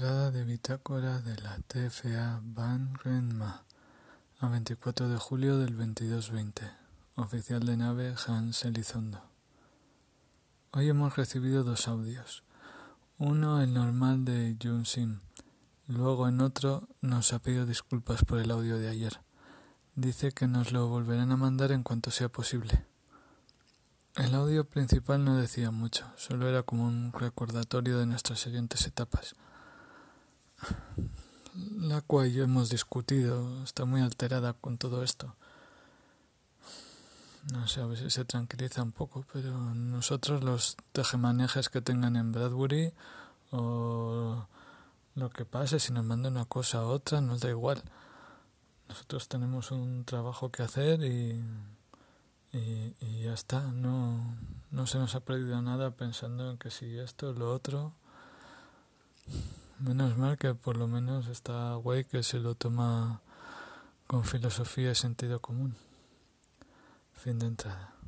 Entrada de bitácora de la TFA Van Renma a 24 de julio del 2220. Oficial de nave Hans Elizondo. Hoy hemos recibido dos audios. Uno el normal de Jun Sim. Luego en otro nos ha pedido disculpas por el audio de ayer. Dice que nos lo volverán a mandar en cuanto sea posible. El audio principal no decía mucho, solo era como un recordatorio de nuestras siguientes etapas la cual ya hemos discutido, está muy alterada con todo esto. No sé, a veces se tranquiliza un poco, pero nosotros los tejemanejes que tengan en Bradbury o lo que pase, si nos mandan una cosa u otra, nos da igual. Nosotros tenemos un trabajo que hacer y, y, y ya está. No, no se nos ha perdido nada pensando en que si esto, lo otro. Menos mal que por lo menos está guay que se lo toma con filosofía y sentido común. Fin de entrada.